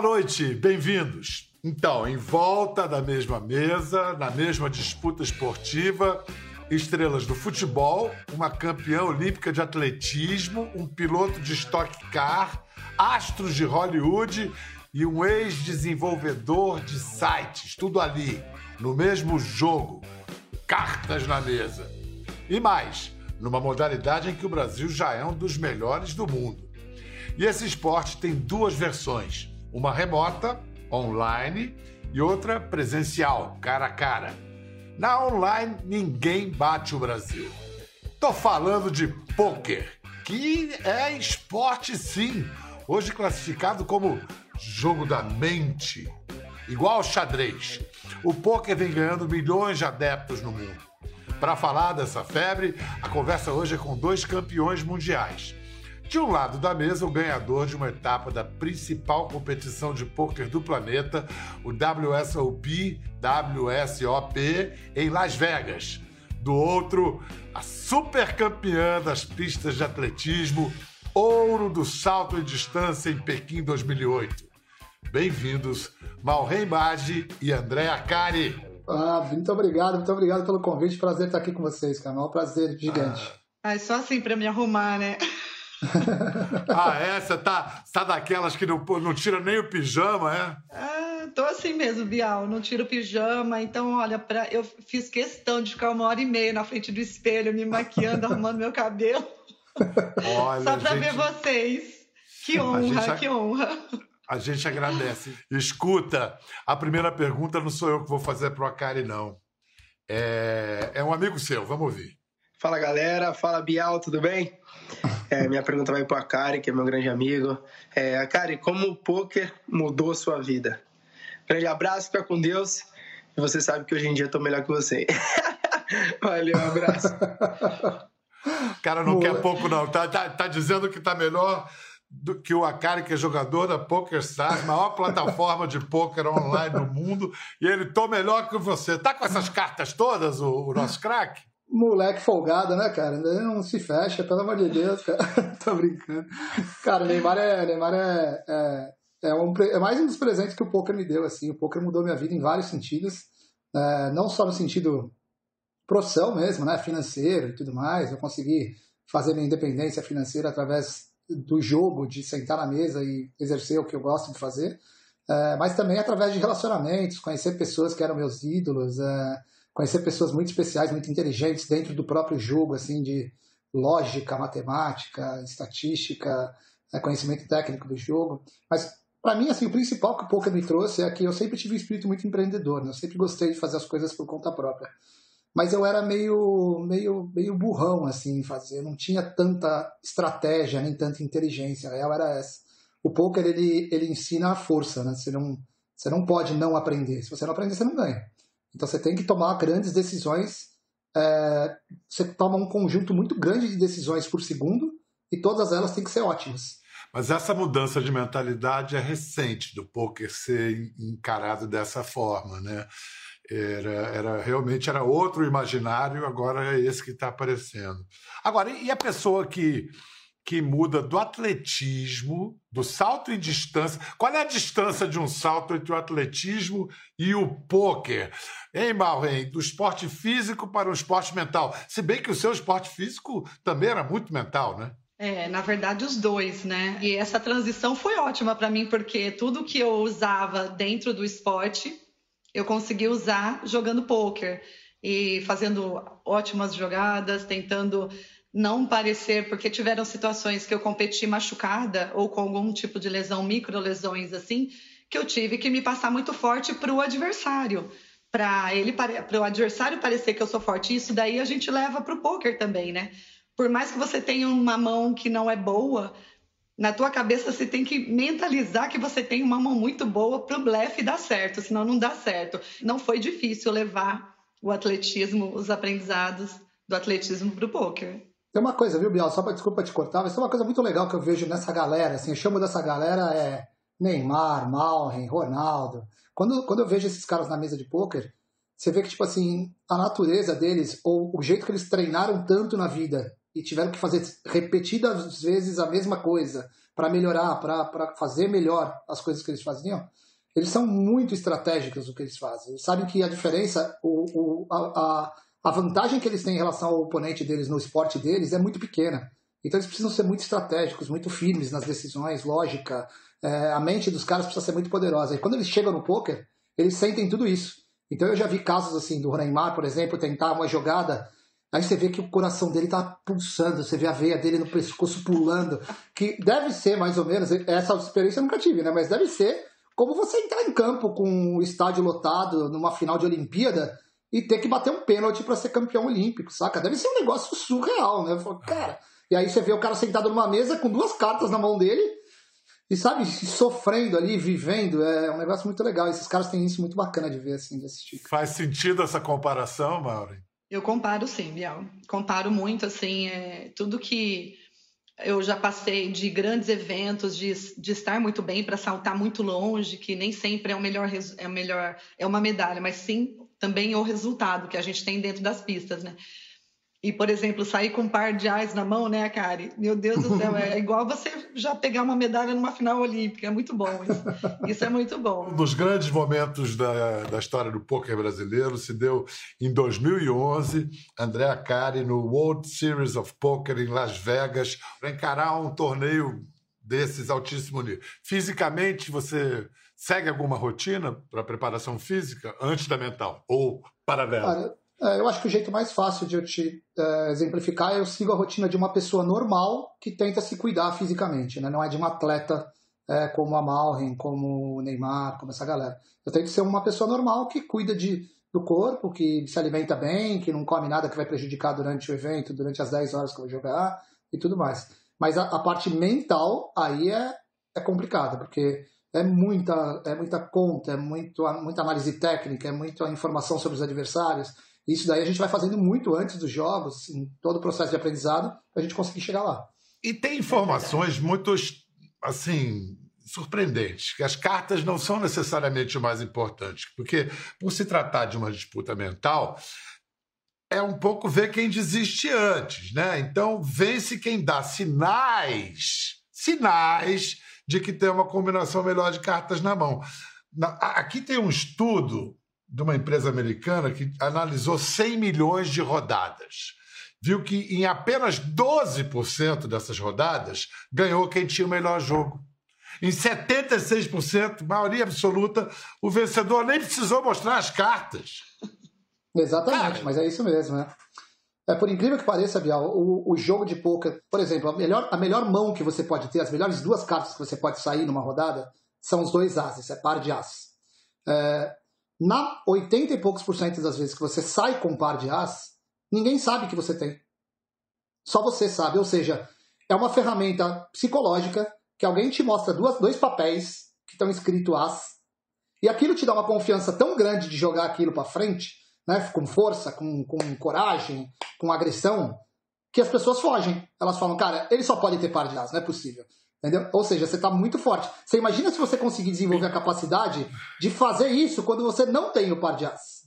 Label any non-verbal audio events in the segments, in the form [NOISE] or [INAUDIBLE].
Boa noite, bem-vindos. Então, em volta da mesma mesa, na mesma disputa esportiva, estrelas do futebol, uma campeã olímpica de atletismo, um piloto de Stock Car, astros de Hollywood e um ex-desenvolvedor de sites, tudo ali, no mesmo jogo, cartas na mesa. E mais, numa modalidade em que o Brasil já é um dos melhores do mundo. E esse esporte tem duas versões: uma remota, online, e outra presencial, cara a cara. Na online, ninguém bate o Brasil. Tô falando de pôquer, que é esporte sim, hoje classificado como jogo da mente, igual ao xadrez. O pôquer vem ganhando milhões de adeptos no mundo. Para falar dessa febre, a conversa hoje é com dois campeões mundiais. De um lado da mesa, o ganhador de uma etapa da principal competição de pôquer do planeta, o WSOP, WSOP, em Las Vegas. Do outro, a super campeã das pistas de atletismo, ouro do salto em distância em Pequim 2008. Bem-vindos, Malrem Maggi e André Acari. Ah, muito obrigado, muito obrigado pelo convite. Prazer estar aqui com vocês, cara. É um prazer gigante. Ah, é só assim para me arrumar, né? Ah, é? Você tá, tá daquelas que não, não tira nem o pijama, é? Ah, tô assim mesmo, Bial. Não tiro o pijama. Então, olha, pra, eu fiz questão de ficar uma hora e meia na frente do espelho, me maquiando, arrumando meu cabelo. Olha, Só pra gente... ver vocês. Que honra, gente... que honra. A gente agradece. Escuta, a primeira pergunta não sou eu que vou fazer pro Akari, não. É, é um amigo seu, vamos ouvir. Fala galera, fala Bial, tudo bem? É, minha pergunta vai para a Akari, que é meu grande amigo. É, Akari, como o poker mudou a sua vida? Grande abraço, fica com Deus. E você sabe que hoje em dia estou melhor que você. [LAUGHS] Valeu, um abraço. cara não Boa. quer pouco, não. Tá, tá, tá dizendo que tá melhor do que o Akari, que é jogador da PokerStars, maior plataforma de poker online do mundo, e ele tô melhor que você. Tá com essas cartas todas, o, o nosso craque? Moleque folgado, né, cara? Ele não se fecha, pelo amor de Deus, cara. [LAUGHS] Tô brincando. Cara, Neymar é. Neymar é, é, é, um, é mais um dos presentes que o poker me deu, assim. O poker mudou minha vida em vários sentidos. É, não só no sentido profissão mesmo, né? Financeiro e tudo mais. Eu consegui fazer minha independência financeira através do jogo, de sentar na mesa e exercer o que eu gosto de fazer. É, mas também através de relacionamentos, conhecer pessoas que eram meus ídolos. É, conhecer pessoas muito especiais, muito inteligentes dentro do próprio jogo, assim, de lógica, matemática, estatística, né, conhecimento técnico do jogo. Mas para mim, assim, o principal que o poker me trouxe é que eu sempre tive um espírito muito empreendedor, né? eu sempre gostei de fazer as coisas por conta própria. Mas eu era meio, meio, meio burrão, assim, em fazer. Eu não tinha tanta estratégia, nem tanta inteligência. A real era essa. O poker, ele, ele ensina a força, né? Você não, você não pode não aprender. Se você não aprender, você não ganha. Então você tem que tomar grandes decisões. É, você toma um conjunto muito grande de decisões por segundo e todas elas têm que ser ótimas. Mas essa mudança de mentalidade é recente do poker ser encarado dessa forma, né? Era, era realmente era outro imaginário, agora é esse que está aparecendo. Agora, e a pessoa que que muda do atletismo, do salto em distância. Qual é a distância de um salto entre o atletismo e o pôquer? Hein, Malren? Do esporte físico para o esporte mental. Se bem que o seu esporte físico também era muito mental, né? É, na verdade, os dois, né? E essa transição foi ótima para mim, porque tudo que eu usava dentro do esporte, eu consegui usar jogando pôquer e fazendo ótimas jogadas, tentando não parecer, porque tiveram situações que eu competi machucada ou com algum tipo de lesão, micro lesões assim, que eu tive que me passar muito forte para o adversário, para ele para o adversário parecer que eu sou forte. Isso daí a gente leva para o poker também, né? Por mais que você tenha uma mão que não é boa, na tua cabeça você tem que mentalizar que você tem uma mão muito boa para o blefe dar certo, senão não dá certo. Não foi difícil levar o atletismo, os aprendizados do atletismo para o poker. Tem uma coisa, viu, Bial? Só para desculpa te cortar, mas tem uma coisa muito legal que eu vejo nessa galera, assim, eu chamo dessa galera é Neymar, Malren, Ronaldo. Quando, quando eu vejo esses caras na mesa de pôquer, você vê que, tipo assim, a natureza deles, ou o jeito que eles treinaram tanto na vida e tiveram que fazer repetidas vezes a mesma coisa para melhorar, para fazer melhor as coisas que eles faziam, eles são muito estratégicos no que eles fazem. Eles sabem que a diferença, o, o, a, a vantagem que eles têm em relação ao oponente deles no esporte deles é muito pequena. Então eles precisam ser muito estratégicos, muito firmes nas decisões, lógica. É, a mente dos caras precisa ser muito poderosa. E quando eles chegam no poker, eles sentem tudo isso. Então eu já vi casos assim do Neymar, por exemplo, tentar uma jogada, aí você vê que o coração dele tá pulsando, você vê a veia dele no pescoço pulando, que deve ser mais ou menos, essa experiência eu nunca tive, né? Mas deve ser como você entrar em campo com o estádio lotado numa final de Olimpíada e ter que bater um pênalti para ser campeão olímpico, saca? Deve ser um negócio surreal, né? Falo, cara, e aí você vê o cara sentado numa mesa com duas cartas na mão dele e sabe, sofrendo ali, vivendo, é um negócio muito legal. Esses caras têm isso muito bacana de ver, assim, de assistir. Faz sentido essa comparação, Maureen? Eu comparo sim, Biel. Comparo muito, assim, é, tudo que eu já passei de grandes eventos, de, de estar muito bem para saltar muito longe, que nem sempre é o melhor, é o melhor, é uma medalha, mas sim também o resultado que a gente tem dentro das pistas, né? E, por exemplo, sair com um par de ais na mão, né, Kari? Meu Deus do céu, é igual você já pegar uma medalha numa final olímpica. É muito bom isso. Isso é muito bom. Um dos grandes momentos da, da história do poker brasileiro se deu em 2011. André Kari no World Series of Poker em Las Vegas para encarar um torneio desses altíssimo nível. Fisicamente, você segue alguma rotina para preparação física antes da mental ou paralela? É, eu acho que o jeito mais fácil de eu te é, exemplificar é eu sigo a rotina de uma pessoa normal que tenta se cuidar fisicamente, né? não é de um atleta é, como a Malren, como o Neymar, como essa galera. Eu tento ser uma pessoa normal que cuida de, do corpo, que se alimenta bem, que não come nada que vai prejudicar durante o evento, durante as 10 horas que eu vou jogar e tudo mais. Mas a, a parte mental aí é, é complicada, porque é muita, é muita conta, é muito, muita análise técnica, é muita informação sobre os adversários isso daí a gente vai fazendo muito antes dos jogos, em todo o processo de aprendizado, para a gente conseguir chegar lá. E tem informações muito, assim, surpreendentes, que as cartas não são necessariamente o mais importante, porque por se tratar de uma disputa mental, é um pouco ver quem desiste antes, né? Então, vence quem dá sinais, sinais de que tem uma combinação melhor de cartas na mão. Aqui tem um estudo de uma empresa americana que analisou 100 milhões de rodadas. Viu que em apenas 12% dessas rodadas ganhou quem tinha o melhor jogo. Em 76%, maioria absoluta, o vencedor nem precisou mostrar as cartas. Exatamente, Cara, mas é isso mesmo, né? É, por incrível que pareça, Bial, o, o jogo de poker, por exemplo, a melhor, a melhor mão que você pode ter, as melhores duas cartas que você pode sair numa rodada, são os dois ases, é par de as. É, na 80 e poucos por cento das vezes que você sai com um par de as, ninguém sabe que você tem. Só você sabe. Ou seja, é uma ferramenta psicológica que alguém te mostra duas, dois papéis que estão escrito as, e aquilo te dá uma confiança tão grande de jogar aquilo para frente, né, com força, com, com coragem, com agressão, que as pessoas fogem. Elas falam, cara, ele só pode ter par de as, não é possível. Entendeu? Ou seja, você está muito forte. Você imagina se você conseguir desenvolver a capacidade de fazer isso quando você não tem o par de as.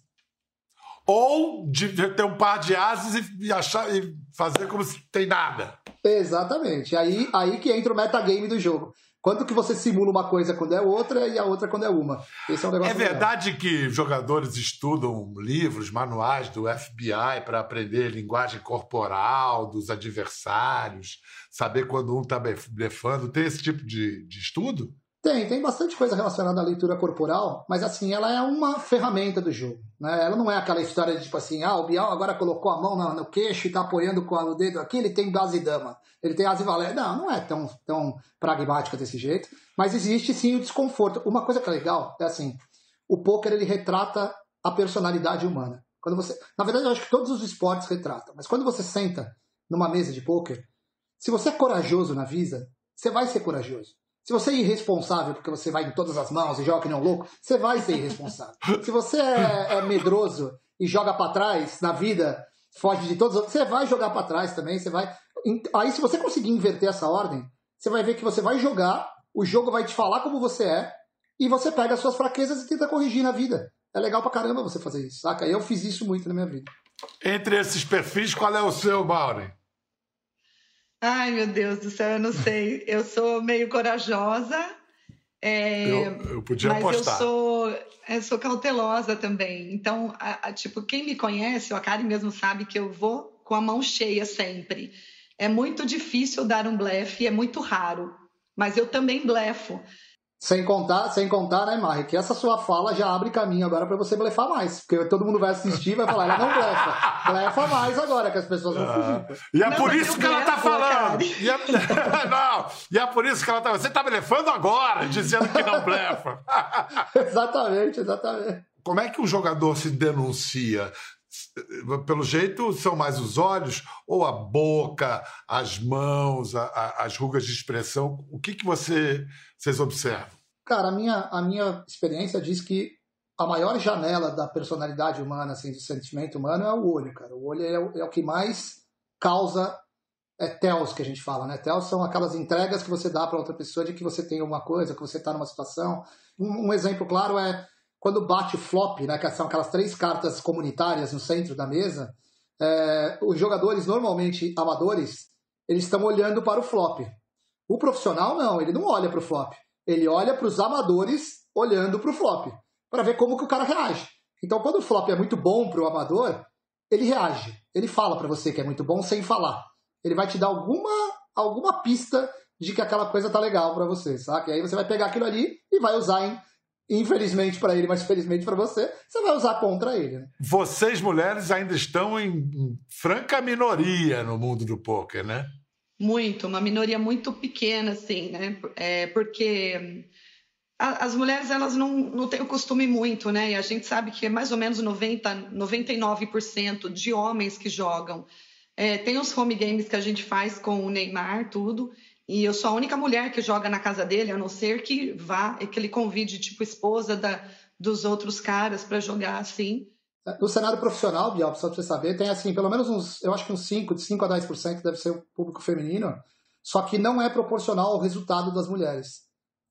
Ou de ter um par de ases e, achar, e fazer como se tem nada. Exatamente. Aí, aí que entra o metagame do jogo. Quanto que você simula uma coisa quando é outra e a outra quando é uma. Esse é um negócio É verdade legal. que jogadores estudam livros, manuais do FBI para aprender linguagem corporal dos adversários, saber quando um está blefando. Tem esse tipo de, de estudo? Tem, tem bastante coisa relacionada à leitura corporal, mas assim, ela é uma ferramenta do jogo. Né? Ela não é aquela história de tipo assim, ah, o Bial agora colocou a mão no, no queixo e está apoiando com o dedo aqui, ele tem base dama, ele tem asa e valé. Não, não é tão, tão pragmática desse jeito, mas existe sim o desconforto. Uma coisa que é legal é assim, o poker ele retrata a personalidade humana. Quando você, na verdade, eu acho que todos os esportes retratam, mas quando você senta numa mesa de poker, se você é corajoso na vida, você vai ser corajoso. Se você é irresponsável porque você vai em todas as mãos e joga que nem um louco, você vai ser irresponsável. [LAUGHS] Se você é, é medroso e joga para trás na vida, foge de todos, você vai jogar para trás também, você vai. Aí se você conseguir inverter essa ordem, você vai ver que você vai jogar, o jogo vai te falar como você é e você pega as suas fraquezas e tenta corrigir na vida. É legal pra caramba você fazer isso, saca? Eu fiz isso muito na minha vida. Entre esses perfis, qual é o seu, Maureen? Ai, meu Deus do céu, eu não sei. Eu sou meio corajosa. É, eu, eu podia mas apostar. eu sou, eu sou cautelosa também. Então, a, a, tipo, quem me conhece, o Akari mesmo sabe que eu vou com a mão cheia sempre. É muito difícil dar um blefe, é muito raro. Mas eu também blefo. Sem contar, sem contar, né, Marre, que essa sua fala já abre caminho agora para você blefar mais. Porque todo mundo vai assistir e vai falar, ela não blefa. blefa mais agora, que as pessoas vão fugir. Ah, e é não, por isso que ela tá falando. E é... [LAUGHS] não, e é por isso que ela tá. Você tá blefando agora, dizendo que não blefa. [LAUGHS] exatamente, exatamente. Como é que um jogador se denuncia? Pelo jeito, são mais os olhos ou a boca, as mãos, a, a, as rugas de expressão? O que, que você, vocês observam? Cara, a minha, a minha experiência diz que a maior janela da personalidade humana, assim, do sentimento humano, é o olho, cara. O olho é o, é o que mais causa é tells que a gente fala, né? Tells são aquelas entregas que você dá para outra pessoa de que você tem uma coisa, que você está numa situação. Um, um exemplo claro é quando bate o flop, né, que são aquelas três cartas comunitárias no centro da mesa, é, os jogadores normalmente amadores, eles estão olhando para o flop. O profissional não, ele não olha para o flop. Ele olha para os amadores olhando para o flop, para ver como que o cara reage. Então, quando o flop é muito bom para o amador, ele reage. Ele fala para você que é muito bom sem falar. Ele vai te dar alguma, alguma pista de que aquela coisa tá legal para você, sabe? E aí você vai pegar aquilo ali e vai usar em infelizmente para ele, mas felizmente para você, você vai usar contra ele. Né? Vocês, mulheres, ainda estão em franca minoria no mundo do poker, né? Muito, uma minoria muito pequena, assim, né? É, porque as mulheres, elas não, não têm o costume muito, né? E a gente sabe que é mais ou menos 90, 99% de homens que jogam. É, tem os home games que a gente faz com o Neymar, tudo, e eu sou a única mulher que joga na casa dele, a não ser que vá e que ele convide, tipo, esposa da, dos outros caras para jogar assim. No cenário profissional, Bial, só pra você saber, tem assim, pelo menos uns, eu acho que uns 5, de 5 a 10% deve ser o público feminino, só que não é proporcional ao resultado das mulheres.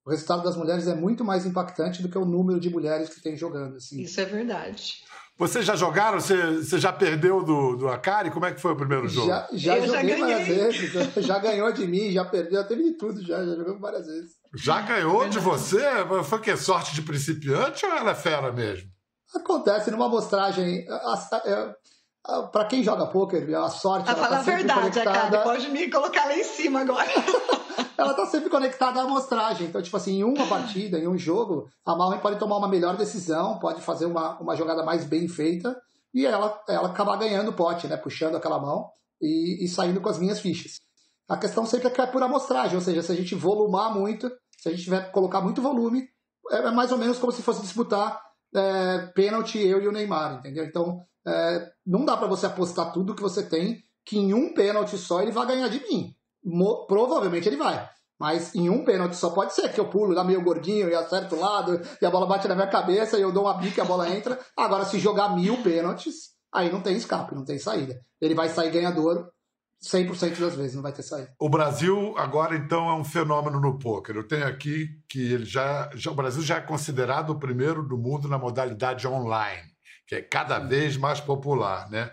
O resultado das mulheres é muito mais impactante do que o número de mulheres que tem jogando. Assim. Isso é verdade. Vocês já jogaram? Você, você já perdeu do, do Akari? Como é que foi o primeiro jogo? Já, já eu joguei [LAUGHS] já várias vezes. Já ganhou de mim, já perdeu, já teve de tudo, já, já jogou várias vezes. Já ganhou de você? Foi que sorte de principiante ou ela é fera mesmo? Acontece numa amostragem. Para quem joga pôquer, a sorte. A falar tá a verdade, conectada... Akari, pode me colocar lá em cima agora. [LAUGHS] ela está sempre conectada à amostragem. Então, tipo assim, em uma partida, em um jogo, a Malren pode tomar uma melhor decisão, pode fazer uma, uma jogada mais bem feita e ela, ela acabar ganhando o pote, né? Puxando aquela mão e, e saindo com as minhas fichas. A questão sempre é que é por amostragem, ou seja, se a gente volumar muito, se a gente tiver colocar muito volume, é, é mais ou menos como se fosse disputar é, pênalti eu e o Neymar, entendeu? Então, é, não dá para você apostar tudo que você tem que em um pênalti só ele vai ganhar de mim provavelmente ele vai. Mas em um pênalti só pode ser que eu pulo, dá meio gordinho e acerto o lado, e a bola bate na minha cabeça e eu dou uma bica e a bola entra. Agora, se jogar mil pênaltis, aí não tem escape, não tem saída. Ele vai sair ganhador 100% das vezes, não vai ter saída. O Brasil agora, então, é um fenômeno no pôquer. Eu tenho aqui que ele já, já, o Brasil já é considerado o primeiro do mundo na modalidade online, que é cada vez mais popular, né?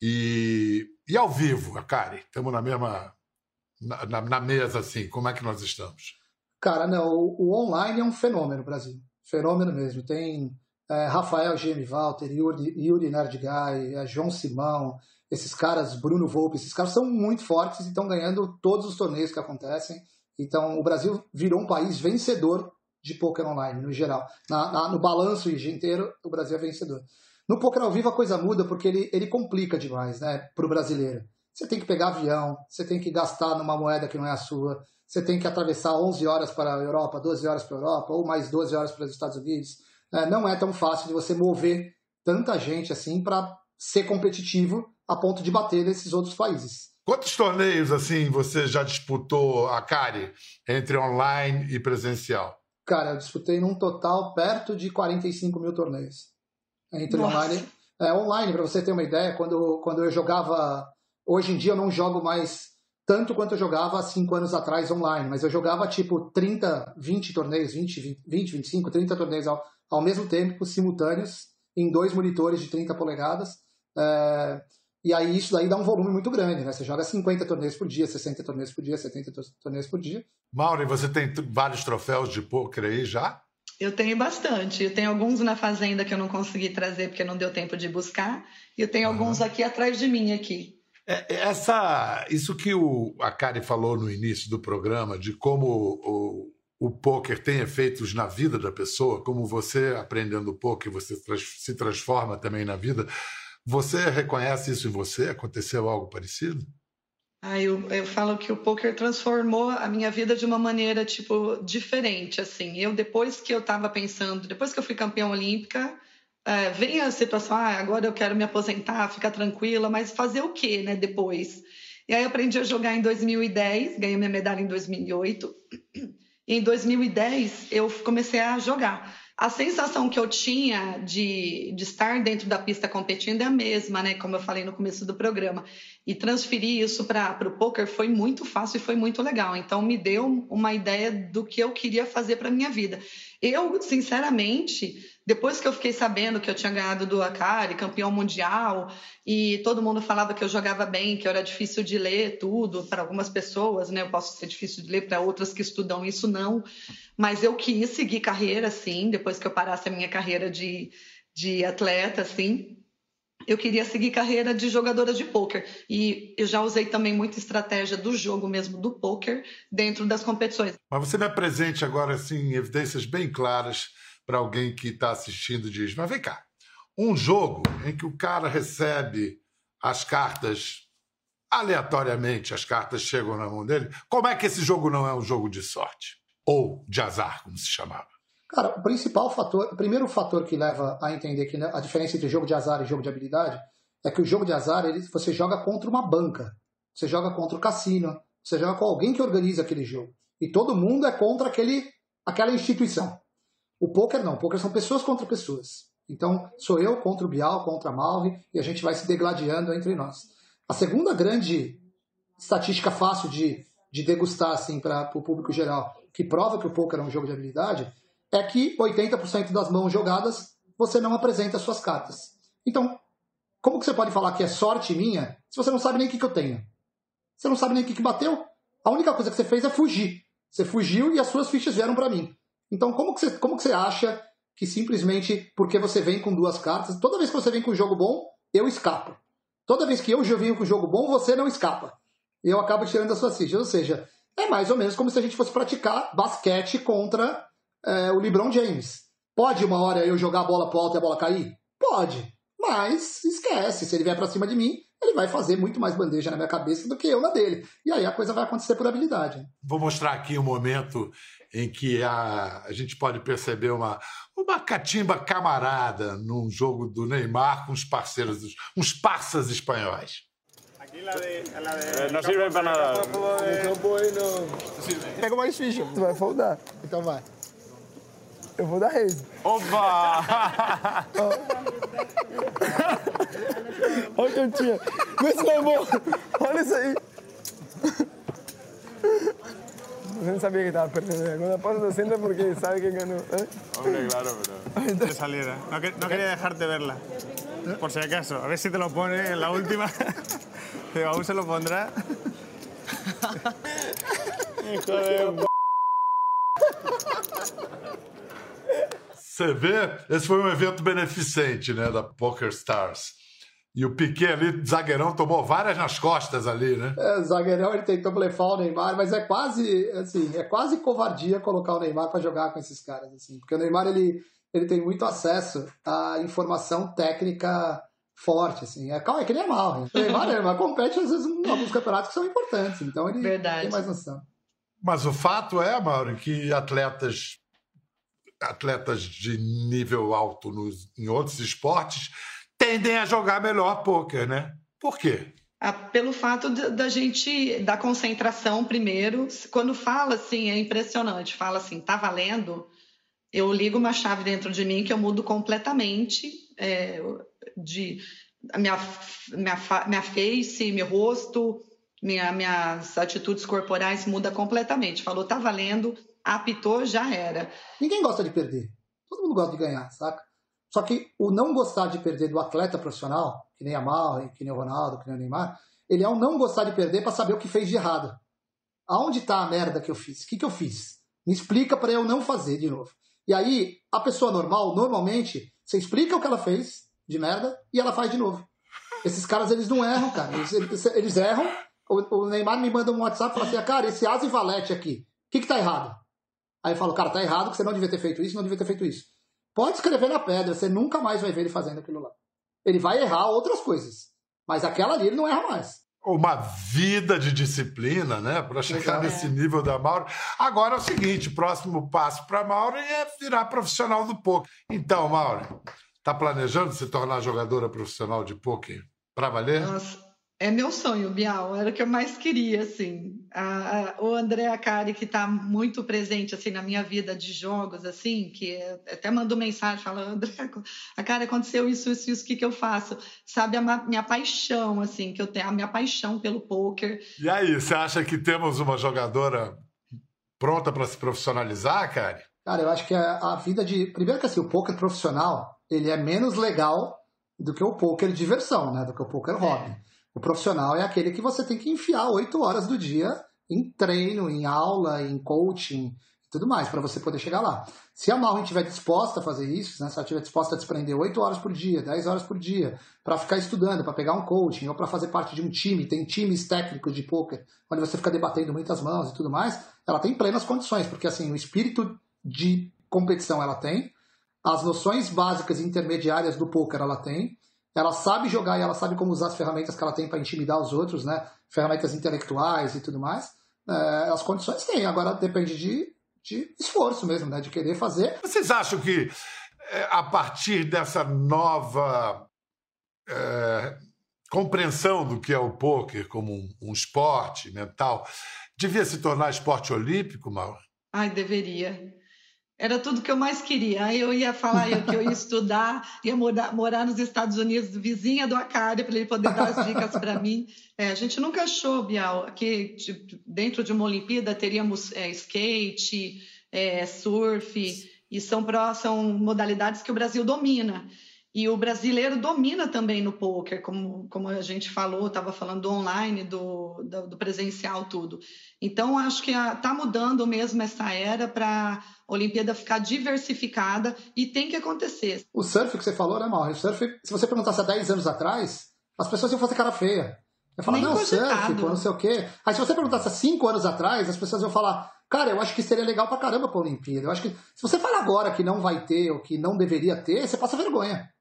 E, e ao vivo, Akari, estamos na mesma na, na, mesa, assim? Como é que nós estamos? Cara, não, o, o online é um fenômeno, Brasil. Fenômeno mesmo. Tem é, Rafael Gemi Walter, Yuri, Yuri Nardgai, é, João Simão, esses caras, Bruno Volpe, esses caras são muito fortes e estão ganhando todos os torneios que acontecem. Então, o Brasil virou um país vencedor de poker online, no geral. Na, na, no balanço inteiro, o Brasil é vencedor. No poker ao vivo a coisa muda porque ele, ele complica demais né, para o brasileiro. Você tem que pegar avião, você tem que gastar numa moeda que não é a sua, você tem que atravessar 11 horas para a Europa, 12 horas para a Europa, ou mais 12 horas para os Estados Unidos. É, não é tão fácil de você mover tanta gente assim para ser competitivo a ponto de bater nesses outros países. Quantos torneios assim você já disputou a Cari entre online e presencial? Cara, eu disputei num total perto de 45 mil torneios entre Nossa. online. É, online, para você ter uma ideia, quando, quando eu jogava Hoje em dia eu não jogo mais tanto quanto eu jogava há cinco anos atrás online, mas eu jogava tipo 30, 20 torneios, 20, 20 25, 30 torneios ao, ao mesmo tempo, simultâneos, em dois monitores de 30 polegadas. É, E aí isso daí dá um volume muito grande, né? Você joga 50 torneios por dia, 60 torneios por dia, 70 torneios por dia. Mauro, você tem vários troféus de pôquer aí já? Eu tenho bastante. Eu tenho alguns na fazenda que eu não consegui trazer porque não deu tempo de buscar. E eu tenho uhum. alguns aqui atrás de mim aqui. É, é, essa, isso que o, a Kari falou no início do programa, de como o, o poker tem efeitos na vida da pessoa, como você aprendendo poker, você se transforma também na vida. Você reconhece isso em você? Aconteceu algo parecido? Ah, eu, eu falo que o poker transformou a minha vida de uma maneira tipo diferente, assim. Eu depois que eu estava pensando, depois que eu fui campeã olímpica, é, vem a situação, ah, agora eu quero me aposentar, ficar tranquila, mas fazer o quê, né, depois? E aí aprendi a jogar em 2010, ganhei minha medalha em 2008. E em 2010 eu comecei a jogar a sensação que eu tinha de, de estar dentro da pista competindo é a mesma, né? Como eu falei no começo do programa. E transferir isso para o poker foi muito fácil e foi muito legal. Então me deu uma ideia do que eu queria fazer para minha vida. Eu, sinceramente, depois que eu fiquei sabendo que eu tinha ganhado do Akari, campeão mundial, e todo mundo falava que eu jogava bem, que eu era difícil de ler tudo para algumas pessoas, né? Eu posso ser difícil de ler para outras que estudam isso não, mas eu quis seguir carreira, sim, depois que eu parasse a minha carreira de, de atleta, assim. Eu queria seguir carreira de jogadora de pôquer e eu já usei também muita estratégia do jogo mesmo do pôquer dentro das competições. Mas você me apresente agora assim evidências bem claras para alguém que está assistindo diz: Mas vem cá, um jogo em que o cara recebe as cartas aleatoriamente, as cartas chegam na mão dele, como é que esse jogo não é um jogo de sorte? Ou de azar, como se chamava? Cara, o principal fator, o primeiro fator que leva a entender que a diferença entre jogo de azar e jogo de habilidade é que o jogo de azar ele, você joga contra uma banca, você joga contra o cassino, você joga com alguém que organiza aquele jogo. E todo mundo é contra aquele, aquela instituição. O poker não, o poker são pessoas contra pessoas. Então, sou eu contra o Bial, contra a Malve, e a gente vai se degladiando entre nós. A segunda grande estatística fácil de, de degustar assim, para o público geral, que prova que o poker é um jogo de habilidade, é que 80% das mãos jogadas você não apresenta as suas cartas. Então, como que você pode falar que é sorte minha se você não sabe nem o que, que eu tenho? Você não sabe nem o que, que bateu? A única coisa que você fez é fugir. Você fugiu e as suas fichas vieram para mim. Então, como que, você, como que você acha que simplesmente porque você vem com duas cartas, toda vez que você vem com um jogo bom, eu escapo. Toda vez que eu venho com um jogo bom, você não escapa. Eu acabo tirando as suas fichas. Ou seja, é mais ou menos como se a gente fosse praticar basquete contra é, o LeBron James. Pode uma hora eu jogar a bola pro alto e a bola cair? Pode. Mas esquece, se ele vier para cima de mim, ele vai fazer muito mais bandeja na minha cabeça do que eu na dele. E aí a coisa vai acontecer por habilidade. Vou mostrar aqui um momento em que a, a gente pode perceber uma, uma catimba camarada num jogo do Neymar com os parceiros, uns parças espanhóis. Aqui la de, la de... Eh, não serve para nada. O campo. Pega mais ficha, tu vai foldar. Então vai. Eu vou dar raise. Opa! Olha o que eu tinha. Vê se não é bom. Olha isso aí. Yo no sabía que estaba perdiendo. Cuando pasa 200 porque sabe que ganó. ¿eh? Hombre, claro, pero... Que saliera. No, que, no, quería dejarte verla. Por si acaso. A ver si te lo pone en la última. [LAUGHS] Pero aún se lo pondrá. Hijo de... Você vê? Esse foi um evento beneficente, né, da Poker Stars. E o Piquet ali, zagueirão, tomou várias nas costas ali, né? É, o zagueirão ele tentou blefar o Neymar, mas é quase, assim, é quase covardia colocar o Neymar para jogar com esses caras, assim, porque o Neymar ele, ele tem muito acesso à informação técnica forte, assim. É, é que nem é mal, hein? O Neymar, Neymar compete às vezes em alguns campeonatos que são importantes, então ele Verdade. tem mais noção. Mas o fato é, Mauro, que atletas atletas de nível alto nos, em outros esportes tendem a jogar melhor pôquer, né? Por quê? Ah, pelo fato da gente, da concentração primeiro. Quando fala assim, é impressionante. Fala assim, tá valendo? Eu ligo uma chave dentro de mim que eu mudo completamente é, de minha, minha, minha face, meu rosto, minha, minhas atitudes corporais muda completamente. Falou, tá valendo, apitou, já era. Ninguém gosta de perder. Todo mundo gosta de ganhar, saca? Só que o não gostar de perder do atleta profissional, que nem a Mal, que nem o Ronaldo, que nem o Neymar, ele é um não gostar de perder para saber o que fez de errado. Aonde está a merda que eu fiz? O que, que eu fiz? Me explica para eu não fazer de novo. E aí, a pessoa normal, normalmente, você explica o que ela fez de merda e ela faz de novo. Esses caras, eles não erram, cara. Eles, eles, eles erram. O, o, Neymar me manda um WhatsApp e fala assim: cara, esse asa e valete aqui, o que, que tá errado? Aí eu falo, cara, tá errado que você não devia ter feito isso, não devia ter feito isso. Pode escrever na pedra, você nunca mais vai ver ele fazendo aquilo lá. Ele vai errar outras coisas. Mas aquela ali ele não erra mais uma vida de disciplina, né, para chegar nesse nível da Mauro. Agora é o seguinte, próximo passo para Mauro é virar profissional do poker. Então, Mauro, tá planejando se tornar jogadora profissional de poker para valer? Nossa, é meu sonho, Bial, era o que eu mais queria, assim. A, a, o André Acari, que está muito presente, assim, na minha vida de jogos, assim, que até mandou mensagem, fala, André, [LAUGHS] Acari, aconteceu isso, isso, isso, o que, que eu faço? Sabe, a minha paixão, assim, que eu tenho, a minha paixão pelo poker. E aí, você acha que temos uma jogadora pronta para se profissionalizar, Acari? Cara, eu acho que a, a vida de... Primeiro que, assim, o poker profissional, ele é menos legal do que o poker diversão, né? Do que o poker hobby. É. O profissional é aquele que você tem que enfiar oito horas do dia em treino, em aula, em coaching e tudo mais, para você poder chegar lá. Se a Marlon estiver disposta a fazer isso, né, se ela estiver disposta a desprender oito horas por dia, dez horas por dia, para ficar estudando, para pegar um coaching ou para fazer parte de um time, tem times técnicos de poker, onde você fica debatendo muitas mãos e tudo mais, ela tem plenas condições, porque assim, o espírito de competição ela tem, as noções básicas e intermediárias do poker ela tem, ela sabe jogar e ela sabe como usar as ferramentas que ela tem para intimidar os outros, né? Ferramentas intelectuais e tudo mais. É, as condições tem, agora depende de, de esforço mesmo, né? De querer fazer. Vocês acham que é, a partir dessa nova é, compreensão do que é o poker como um, um esporte mental, devia se tornar esporte olímpico, Mauro? Ai, deveria. Era tudo que eu mais queria. Aí eu ia falar que eu ia estudar, ia morar, morar nos Estados Unidos, vizinha do Acari, para ele poder dar as dicas para mim. É, a gente nunca achou, Bial, que tipo, dentro de uma Olimpíada teríamos é, skate, é, surf, e são, são modalidades que o Brasil domina. E o brasileiro domina também no poker, como, como a gente falou, estava falando do online, do, do, do, presencial, tudo. Então, acho que está mudando mesmo essa era para a Olimpíada ficar diversificada e tem que acontecer. O surf que você falou, né, Mauro? O surf, se você perguntasse há 10 anos atrás, as pessoas iam fazer cara feia. Eu falar, não, cogitado. surf, pô, não sei o quê. Aí se você perguntasse há 5 anos atrás, as pessoas iam falar, cara, eu acho que seria legal pra caramba pra Olimpíada. Eu acho que se você falar agora que não vai ter ou que não deveria ter, você passa vergonha.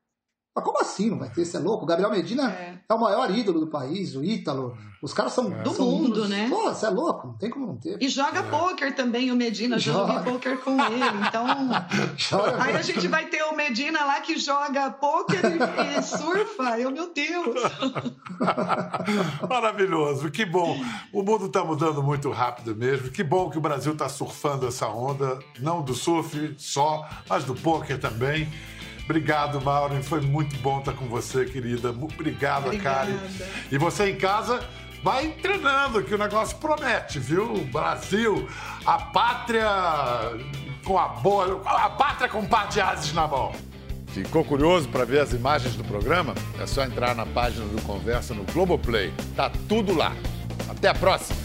Mas como assim não vai ter? Você é louco? O Gabriel Medina é. é o maior ídolo do país, o Ítalo. Os caras são. Do são mundo, né? Pô, você é louco, não tem como não ter. E joga é. pôquer também, o Medina. Joga. joga pôquer com ele. Então. [LAUGHS] joga aí a gente vai ter o Medina lá que joga pôquer e, e surfa. Eu, meu Deus! [LAUGHS] Maravilhoso, que bom. O mundo está mudando muito rápido mesmo. Que bom que o Brasil está surfando essa onda, não do surf só, mas do pôquer também. Obrigado, Maureen. Foi muito bom estar com você, querida. Obrigado, Obrigada. Kari. E você em casa, vai treinando, que o negócio promete, viu? Brasil, a pátria com a boa. A pátria com par de ases na mão. Ficou curioso para ver as imagens do programa? É só entrar na página do Conversa no Globoplay. Tá tudo lá. Até a próxima!